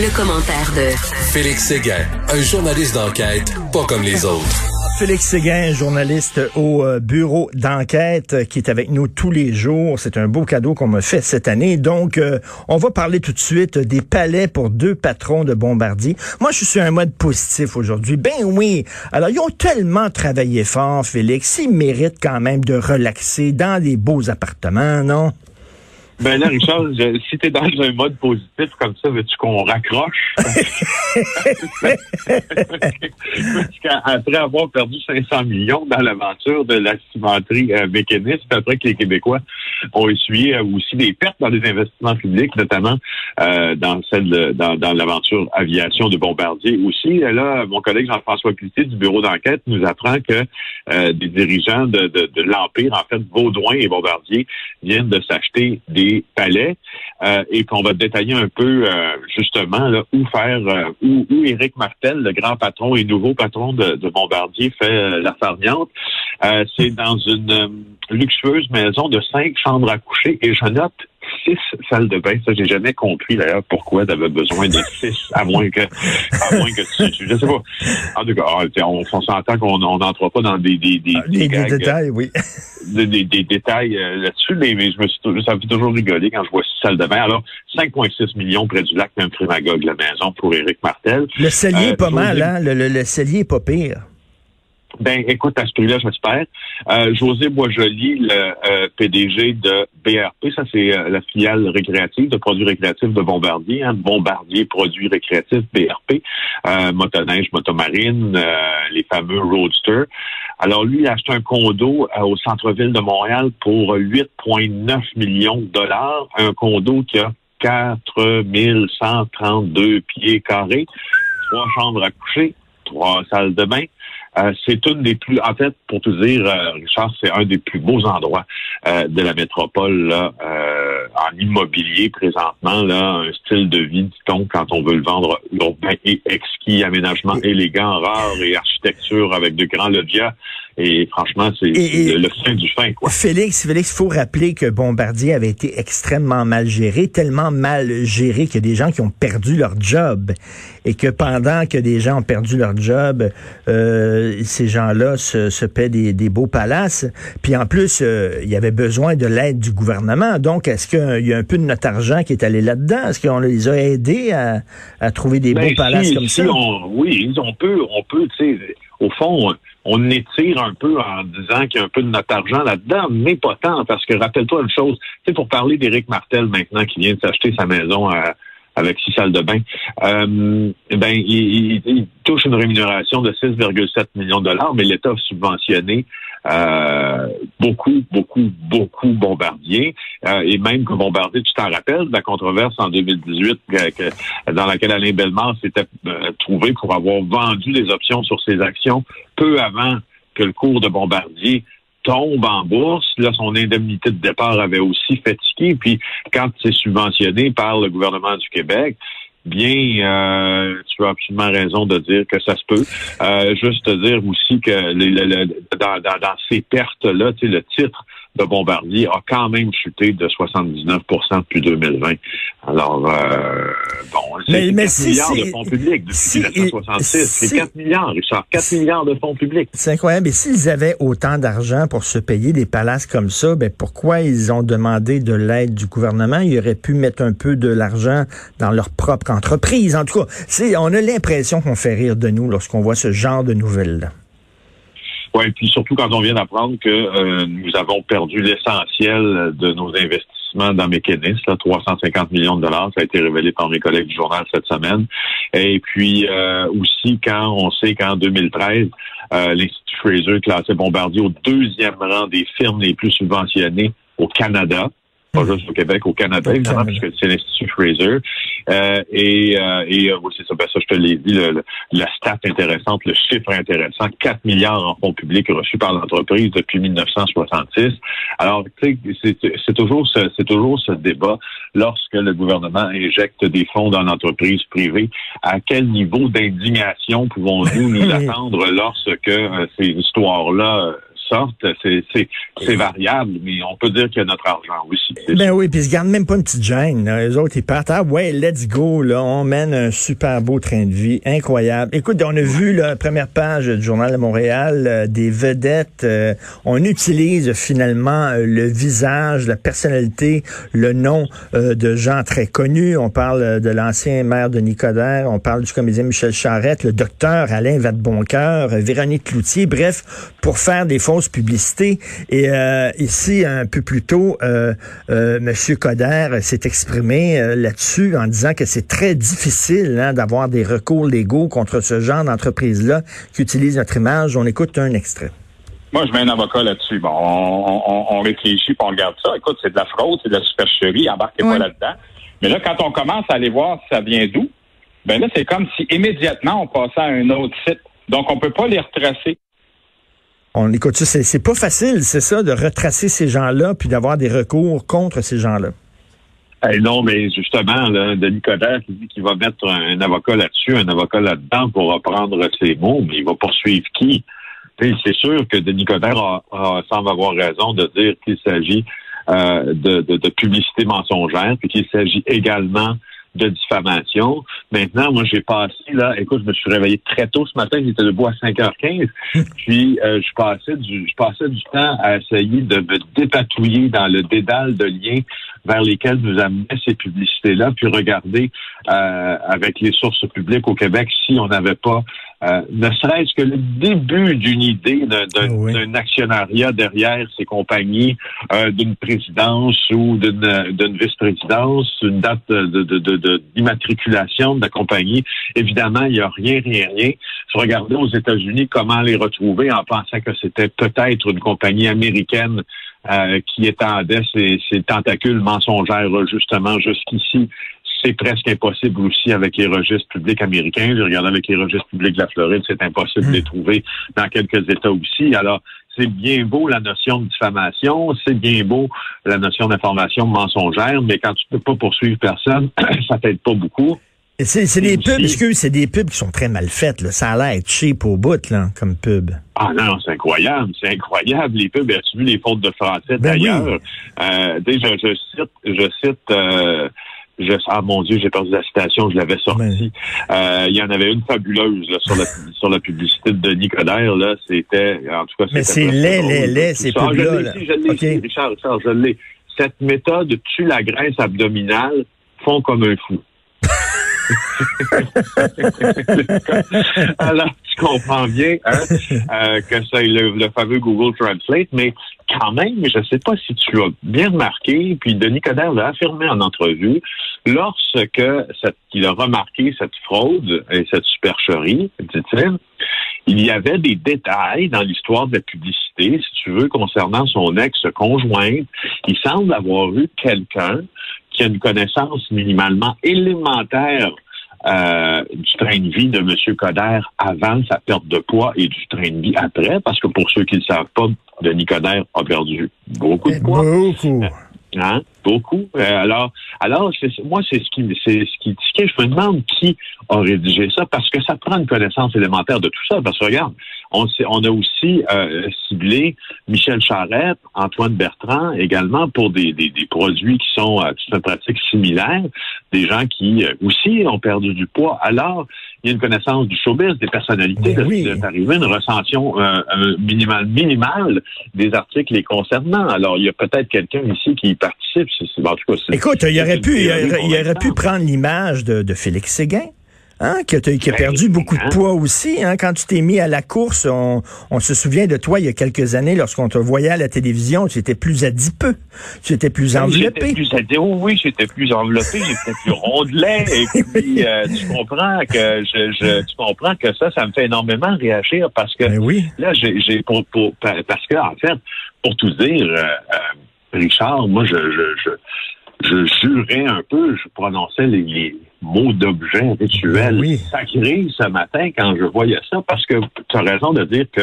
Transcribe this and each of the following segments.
Le, commentaire de Félix Séguin, un journaliste d'enquête pas comme les autres. Félix Séguin, journaliste au euh, bureau d'enquête, euh, qui est avec nous tous les jours. C'est un beau cadeau qu'on me fait cette année. Donc, euh, on va parler tout de suite des palais pour deux patrons de Bombardier. Moi, je suis sur un mode positif aujourd'hui. Ben oui. Alors, ils ont tellement travaillé fort, Félix. Ils méritent quand même de relaxer dans des beaux appartements, non? Ben là, Richard, je, si t'es dans un mode positif comme ça, veux-tu qu'on raccroche? Qu'après avoir perdu 500 millions dans l'aventure de la cimenterie euh, mécaniste, après que les Québécois ont essuyé euh, aussi des pertes dans les investissements publics, notamment euh, dans celle de, dans, dans l'aventure aviation de Bombardier aussi. Là, mon collègue Jean-François Cloutier du bureau d'enquête nous apprend que euh, des dirigeants de, de, de l'Empire, en fait, Baudouin et Bombardier, viennent de s'acheter des palais euh, et qu'on va détailler un peu euh, justement où faire euh, où, où Éric Martel, le grand patron et nouveau patron de, Bombardier, fait la farniante. C'est dans une luxueuse maison de cinq chambres à coucher et je note six salles de bain. Ça, j'ai jamais compris d'ailleurs pourquoi tu avais besoin de six, à moins que, à moins que tu, je sais pas. En tout cas, on, on s'entend qu'on n'entre pas dans des, des, des, des, des détails, oui. Des, des, des détails euh, là-dessus, mais, mais, je me suis, ça me fait toujours rigoler quand je vois six salles de bain. Alors, 5,6 millions près du lac Memphremagog, la maison pour Éric Martel. Le cellier est pas mal, hein? Le, le, le cellier est pas pire. Ben, écoute, à ce prix-là, j'espère. Euh, José Boisjoli, le euh, PDG de BRP, ça c'est euh, la filiale récréative de produits récréatifs de Bombardier, hein, Bombardier Produits récréatifs BRP, euh, motoneige, motomarine, euh, les fameux Roadster. Alors lui, il a acheté un condo au centre-ville de Montréal pour 8,9 millions de dollars, un condo qui a 4132 pieds carrés, trois chambres à coucher, trois salles de bain. Euh, c'est une des plus, en fait, pour tout dire, euh, Richard, c'est un des plus beaux endroits euh, de la métropole là, en immobilier présentement. Là, un style de vie, dit-on, quand on veut le vendre urbain et exquis, aménagement élégant, rare et architecture avec de grands logias. Et franchement, c'est le fin du fin. Quoi. Félix, Félix, faut rappeler que Bombardier avait été extrêmement mal géré, tellement mal géré qu'il y a des gens qui ont perdu leur job. Et que pendant que des gens ont perdu leur job, euh, ces gens-là se, se paient des, des, beaux palaces. Puis en plus, euh, il y avait besoin de l'aide du gouvernement. Donc, est-ce qu'il y a un peu de notre argent qui est allé là-dedans? Est-ce qu'on les a aidés à, à trouver des ben, beaux palaces comme si ça? On, oui, on peut, on peut, tu sais, au fond, on étire un peu en disant qu'il y a un peu de notre argent là-dedans, mais pas tant, parce que rappelle-toi une chose, tu sais, pour parler d'Éric Martel maintenant qui vient de s'acheter sa maison à, avec six salles de bain, euh, ben il, il, touche une rémunération de 6,7 millions de dollars, mais l'État a subventionné euh, beaucoup, beaucoup, beaucoup Bombardier. Euh, et même que Bombardier, tu t'en rappelles, de la controverse en 2018 que, dans laquelle Alain Bellemare s'était euh, trouvé pour avoir vendu les options sur ses actions peu avant que le cours de Bombardier tombe en bourse. Là, son indemnité de départ avait aussi fatigué. Puis, quand c'est subventionné par le gouvernement du Québec, bien, euh, tu as absolument raison de dire que ça se peut. Euh, juste te dire aussi que les, le, le, dans, dans, dans, ces pertes-là, tu le titre de Bombardier a quand même chuté de 79 depuis 2020. Alors, euh, bon, c'est 4 si, milliards de fonds publics depuis si, 1966. C'est 4 milliards, Richard. 4 milliards de fonds publics. C'est incroyable. Et s'ils avaient autant d'argent pour se payer des palaces comme ça, ben pourquoi ils ont demandé de l'aide du gouvernement? Ils auraient pu mettre un peu de l'argent dans leur propre entreprise. En tout cas, on a l'impression qu'on fait rire de nous lorsqu'on voit ce genre de nouvelles-là. Oui, puis surtout quand on vient d'apprendre que euh, nous avons perdu l'essentiel de nos investissements dans là, 350 millions de dollars, ça a été révélé par mes collègues du journal cette semaine. Et puis euh, aussi quand on sait qu'en 2013, euh, l'Institut Fraser classait Bombardier au deuxième rang des firmes les plus subventionnées au Canada. Pas juste au Québec, au Canada, évidemment, puisque c'est l'Institut Fraser. Euh, et euh, et oui, c'est ça, ben ça, je te l'ai dit, le, la stat intéressante, le chiffre intéressant, 4 milliards en fonds publics reçus par l'entreprise depuis 1966. Alors, tu sais, c'est toujours ce, c'est toujours ce débat lorsque le gouvernement injecte des fonds dans l'entreprise privée. À quel niveau d'indignation pouvons-nous nous attendre lorsque ces histoires-là sorte, c'est variable, mais on peut dire qu'il y a notre argent aussi. Ben oui, puis ils se gardent même pas une petite gêne. Les autres, ils partent, ah ouais, let's go, là, on mène un super beau train de vie, incroyable. Écoute, on a vu la première page du Journal de Montréal, euh, des vedettes. Euh, on utilise finalement euh, le visage, la personnalité, le nom de gens très connus. On parle de l'ancien maire de Nicodère, on parle du comédien Michel Charette, le docteur Alain Vadeboncoeur, Véronique Cloutier, bref, pour faire des publicité. Et euh, ici, un peu plus tôt, euh, euh, M. Coder s'est exprimé euh, là-dessus en disant que c'est très difficile hein, d'avoir des recours légaux contre ce genre d'entreprise-là qui utilise notre image. On écoute un extrait. Moi, je mets un avocat là-dessus. Bon, on, réfléchit, puis on regarde ça. Écoute, c'est de la fraude, c'est de la supercherie, embarquez pas là-dedans. Mais là, quand on commence à aller voir ça vient d'où, ben là, c'est comme si immédiatement on passait à un autre site. Donc, on peut pas les retracer. On écoute ça, c'est pas facile, c'est ça, de retracer ces gens-là puis d'avoir des recours contre ces gens-là. non, mais justement, Denis Coderre qui dit qu'il va mettre un, avocat là-dessus, un avocat là-dedans pour reprendre ses mots, mais il va poursuivre qui? C'est sûr que Denis Coderre semble avoir raison de dire qu'il s'agit euh, de, de, publicité mensongère, puis qu'il s'agit également de diffamation. Maintenant, moi, j'ai passé, là, écoute, je me suis réveillé très tôt ce matin, j'étais debout à 5h15, puis euh, je passais du je passais du temps à essayer de me dépatouiller dans le dédale de liens vers lesquels nous amenaient ces publicités-là, puis regarder euh, avec les sources publiques au Québec si on n'avait pas euh, ne serait-ce que le début d'une idée d'un actionnariat derrière ces compagnies, euh, d'une présidence ou d'une vice-présidence, une date d'immatriculation de, de, de, la compagnie. Évidemment, il n'y a rien, rien, rien. Je regardais aux États-Unis comment les retrouver en pensant que c'était peut-être une compagnie américaine euh, qui étendait ses, ses tentacules mensongères justement jusqu'ici c'est presque impossible aussi avec les registres publics américains. Je regarde avec les registres publics de la Floride, c'est impossible de les hmm. trouver dans quelques États aussi. Alors, c'est bien beau la notion de diffamation, c'est bien beau la notion d'information mensongère, mais quand tu peux pas poursuivre personne, ça t'aide pas beaucoup. C'est des pubs, excuse, c'est des pubs qui sont très mal faites. Là. Ça a l'air cheap au bout, là, comme pub. Ah non, c'est incroyable, c'est incroyable. Les pubs, as-tu vu les fautes de français ben d'ailleurs? Euh, je, cite, je cite euh, je, ah mon Dieu, j'ai perdu la citation, je l'avais sortie. Euh, il y en avait une fabuleuse là, sur, la, sur la publicité de Denis Coderre. Là, c'était, en tout cas, Mais c'est laid, laid, laid, ces ah, pubs-là. Je l'ai, okay. Richard, Richard, je l'ai. Cette méthode tue la graisse abdominale, font comme un fou. Alors, tu comprends bien hein, euh, que c'est le, fameux Google Translate, mais quand même, je ne sais pas si tu as bien remarqué, puis Denis Coderre l'a affirmé en entrevue, lorsque il a remarqué cette fraude et cette supercherie, dit-il, il y avait des détails dans l'histoire de la publicité, si tu veux, concernant son ex-conjointe. Il semble avoir eu quelqu'un qui a une connaissance minimalement élémentaire euh, du train de vie de M. Coder avant sa perte de poids et du train de vie après, parce que pour ceux qui ne savent pas, Denis Coder a perdu beaucoup de poids. Beaucoup. Hein? Beaucoup. Euh, alors, alors moi, c'est ce qui, c'est ce qui, ce je me demande qui a rédigé ça, parce que ça prend une connaissance élémentaire de tout ça. Parce que regarde, on, on a aussi euh, ciblé Michel Charette, Antoine Bertrand également pour des, des, des produits qui sont euh, qui sont pratiques similaires, des gens qui euh, aussi ont perdu du poids. Alors, il y a une connaissance du showbiz, des personnalités, de, oui. une recension euh, minimale, minimale des articles les concernant. Alors, il y a peut-être quelqu'un ici qui participe. En tout cas, Écoute, il aurait pu, il aurait, pu prendre l'image de, de Félix Séguin. Hein, qui a, qui a ben perdu beaucoup de poids aussi. Hein, quand tu t'es mis à la course, on, on, se souvient de toi il y a quelques années, lorsqu'on te voyait à la télévision, tu étais plus adipeux, tu étais plus enveloppé. Plus oui, j'étais plus enveloppé, j'étais plus rondelet. Et puis, euh, tu comprends que je, je, tu comprends que ça, ça me fait énormément réagir parce que ben oui. là, j'ai, pour, pour, parce que en fait, pour tout dire. Euh, euh Richard, moi, je, je, je, je jurais un peu, je prononçais les, les mots d'objet rituel Oui. sacré ce matin quand je voyais ça, parce que tu as raison de dire que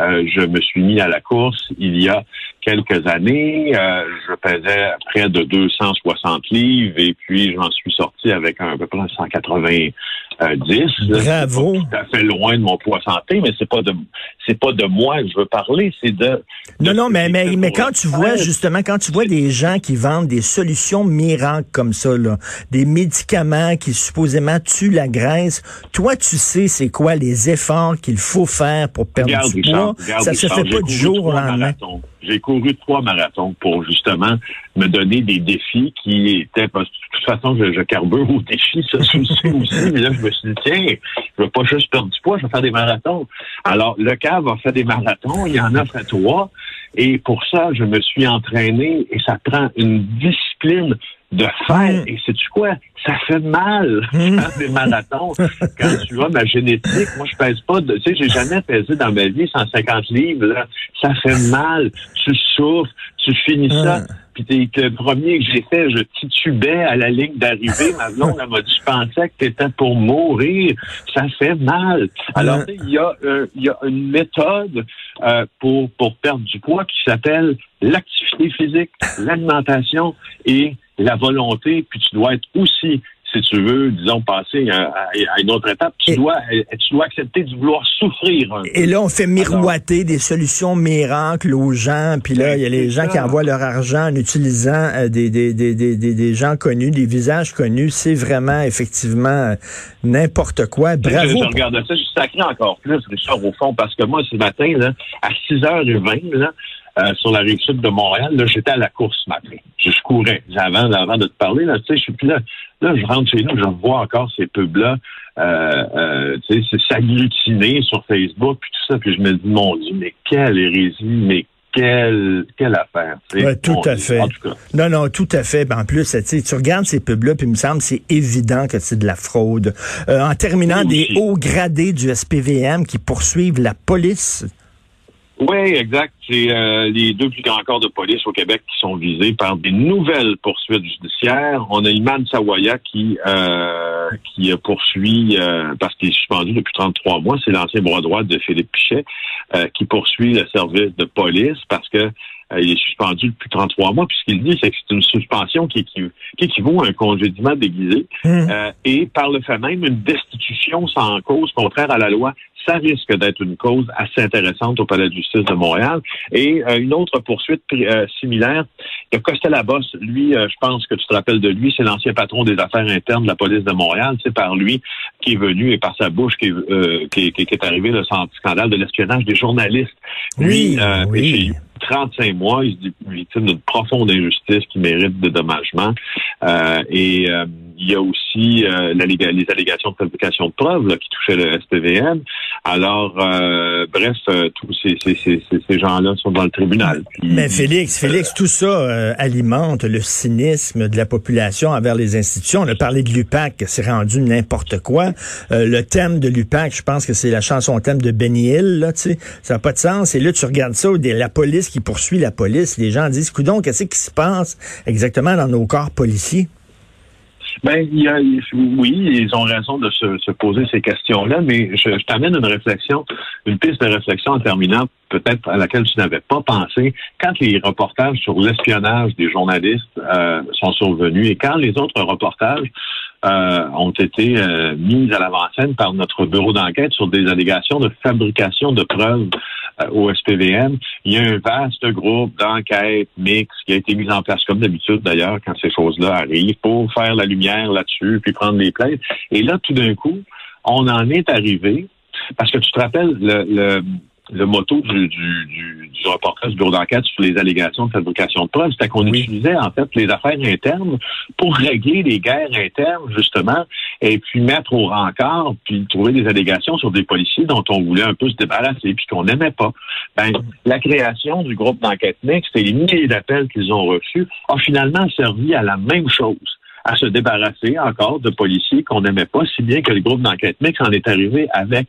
euh, je me suis mis à la course il y a quelques années. Euh, je pesais près de 260 livres et puis j'en suis sorti avec un, à peu près 190. Bravo. C'est pas tout à fait loin de mon poids santé, mais c'est pas de c'est pas de moi que je veux parler, c'est de, Non, de non, mais, mais, mais quand tu vois, faire. justement, quand tu vois des gens qui vendent des solutions miracles comme ça, là, des médicaments qui supposément tuent la graisse, toi, tu sais c'est quoi les efforts qu'il faut faire pour perdre Regarde, du Richard, poids. regarde, ça se fait pas du jour au lendemain. marathons. J'ai couru trois marathons pour justement me donner des défis qui étaient parce que de toute façon je, je carbure aux défis, ça c'est aussi aussi. Mais là je me suis dit tiens, je veux pas juste perdre du poids, je vais faire des marathons. Alors le CAV a fait des marathons, il y en a fait trois, et pour ça je me suis entraîné et ça prend une discipline de faire. Mm. Et sais-tu quoi? Ça fait mal Mm. faire des marathons. Quand tu vois ma génétique, moi je pèse pas de. Tu sais, j'ai jamais pesé dans ma vie 150 livres. Là. Ça fait mal. Tu souffres. Tu finis ça. Ah. Puis le premier que j'ai fait, je titubais à la ligne d'arrivée. Ma blonde, elle m'a dit, je pensais que t'étais pour mourir. Ça fait mal. Alors, Ah. il y a, euh, il y a une méthode euh, pour, pour perdre du poids qui s'appelle l'activité physique, l'alimentation et la volonté. Puis tu dois être aussi, si tu veux, disons, passer à, à- à une autre étape, tu Et- dois, euh, tu dois accepter de vouloir souffrir un peu. Et là, on fait miroiter des solutions miracles aux gens. Puis là, il y a les gens ça. qui envoient leur argent en utilisant euh, des, des, des, des, des, des gens connus, des visages connus. C'est vraiment, effectivement, euh, n'importe quoi. Bravo. Je, regarde ça, je suis sacré encore plus, Richard, au fond, parce que moi, ce matin, là, à 6h20, là, euh, sur la rive sud de Montréal, là, j'étais à la course ce matin. Je, je courais. Avant, avant de te parler, là, tu sais, je suis là, là, je rentre chez nous, je vois encore ces pubs-là, euh, euh, tu sais, s'agglutiner sur Facebook, puis tout ça, puis je me dis, mon Dieu, mais quelle hérésie, mais quelle, quelle affaire. tu sais. Ouais, tout à fait. En tout cas. Non, non, tout à fait. Ben, en plus, tu sais, tu regardes ces pubs-là, puis il me semble c'est évident que c'est de la fraude. Euh, en terminant, des hauts gradés du SPVM qui poursuivent la police. Oui, exact. C'est euh, les deux plus grands corps de police au Québec qui sont visés par des nouvelles poursuites judiciaires. On a Iman Sawaya qui euh, qui poursuit euh, parce qu'il est suspendu depuis 33 mois. C'est l'ancien bras droit de Philippe Pichet euh, qui poursuit le service de police parce que euh, il est suspendu depuis 33 mois. Puis ce qu'il dit, c'est que c'est une suspension qui, équiv- qui équivaut à un congédiement déguisé Hum. euh, et par le fait même une destitution sans cause contraire à la loi. Ça risque d'être une cause assez intéressante au Palais de justice de Montréal. Et euh, une autre poursuite euh, similaire, il y a Costa Labosse. Lui, euh, je pense que tu te rappelles de lui, c'est l'ancien patron des affaires internes de la police de Montréal. C'est par lui qui est venu et par sa bouche qui est, euh, qui est, qui est arrivé le scandale de l'espionnage des journalistes. Lui, Oui, euh, oui. chez 35 mois, il dit victime d'une profonde injustice qui mérite de dédommagement. Euh, et euh, il y a aussi euh, les allégations de fabrication de preuves là, qui touchaient le SPVM. Alors, euh, bref, euh, tous ces, ces, ces, ces- gens-là sont dans le tribunal. Mais Félix, Félix, tout ça euh, alimente le cynisme de la population envers les institutions. On a parlé de l'UPAC, c'est rendu n'importe quoi. Euh, le thème de l'UPAC, je pense que c'est la chanson thème de Benny Hill, là, tu sais. Ça n'a pas de sens. Et là, tu regardes ça, la police qui poursuit la police. Les gens disent, coudon, qu'est-ce qui se passe exactement dans nos corps policiers? Ben, il y a, oui, ils ont raison de se, se poser ces questions-là, mais je, je t'amène une réflexion, une piste de réflexion en terminant, peut-être à laquelle tu n'avais pas pensé. Quand les reportages sur l'espionnage des journalistes euh, sont survenus et quand les autres reportages euh, ont été euh, mis à l'avant-scène par notre bureau d'enquête sur des allégations de fabrication de preuves au SPVM. Il y a un vaste groupe d'enquête mixte qui a été mis en place, comme d'habitude d'ailleurs, quand ces choses-là arrivent, pour faire la lumière là-dessus, puis prendre les plaintes. Et là, tout d'un coup, on en est arrivé, parce que tu te rappelles, le, le, le motto du, du, du, du reportage du bureau d'enquête sur les allégations de fabrication de preuves, c'était qu'on Oui. utilisait en fait les affaires internes pour régler les guerres internes, justement, et puis mettre au rencard, puis trouver des allégations sur des policiers dont on voulait un peu se débarrasser, puis qu'on n'aimait pas. Ben, la création du groupe d'enquête mixte et les milliers d'appels qu'ils ont reçus a finalement servi à la même chose à se débarrasser encore de policiers qu'on n'aimait pas, si bien que le groupe d'enquête mixte en est arrivé avec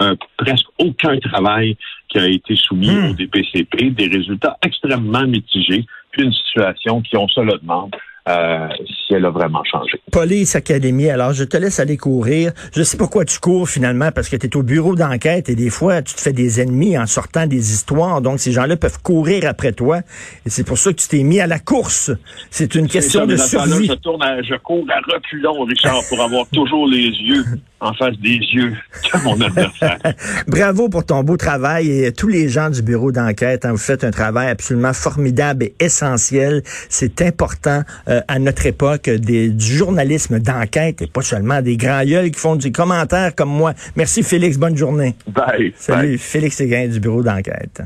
euh, presque aucun travail qui a été soumis Hmm. au DPCP, des résultats extrêmement mitigés. une situation qui, on se le demande, euh, si elle a vraiment changé. Police Academy, alors je te laisse aller courir. Je sais pas quoi tu cours finalement parce que tu es au bureau d'enquête et des fois tu te fais des ennemis en sortant des histoires. Donc ces gens-là peuvent courir après toi et c'est pour ça que tu t'es mis à la course. C'est une question de survie. je, tourne je cours à reculons, Richard, pour avoir toujours les yeux en face des yeux de mon adversaire. Bravo pour ton beau travail et tous les gens du bureau d'enquête. Hein, vous faites un travail absolument formidable et essentiel. C'est important euh, à notre époque des, du journalisme d'enquête et pas seulement des grands gueules qui font des commentaires comme moi. Merci Félix, bonne journée. Bye. Salut, Félix Séguin du bureau d'enquête.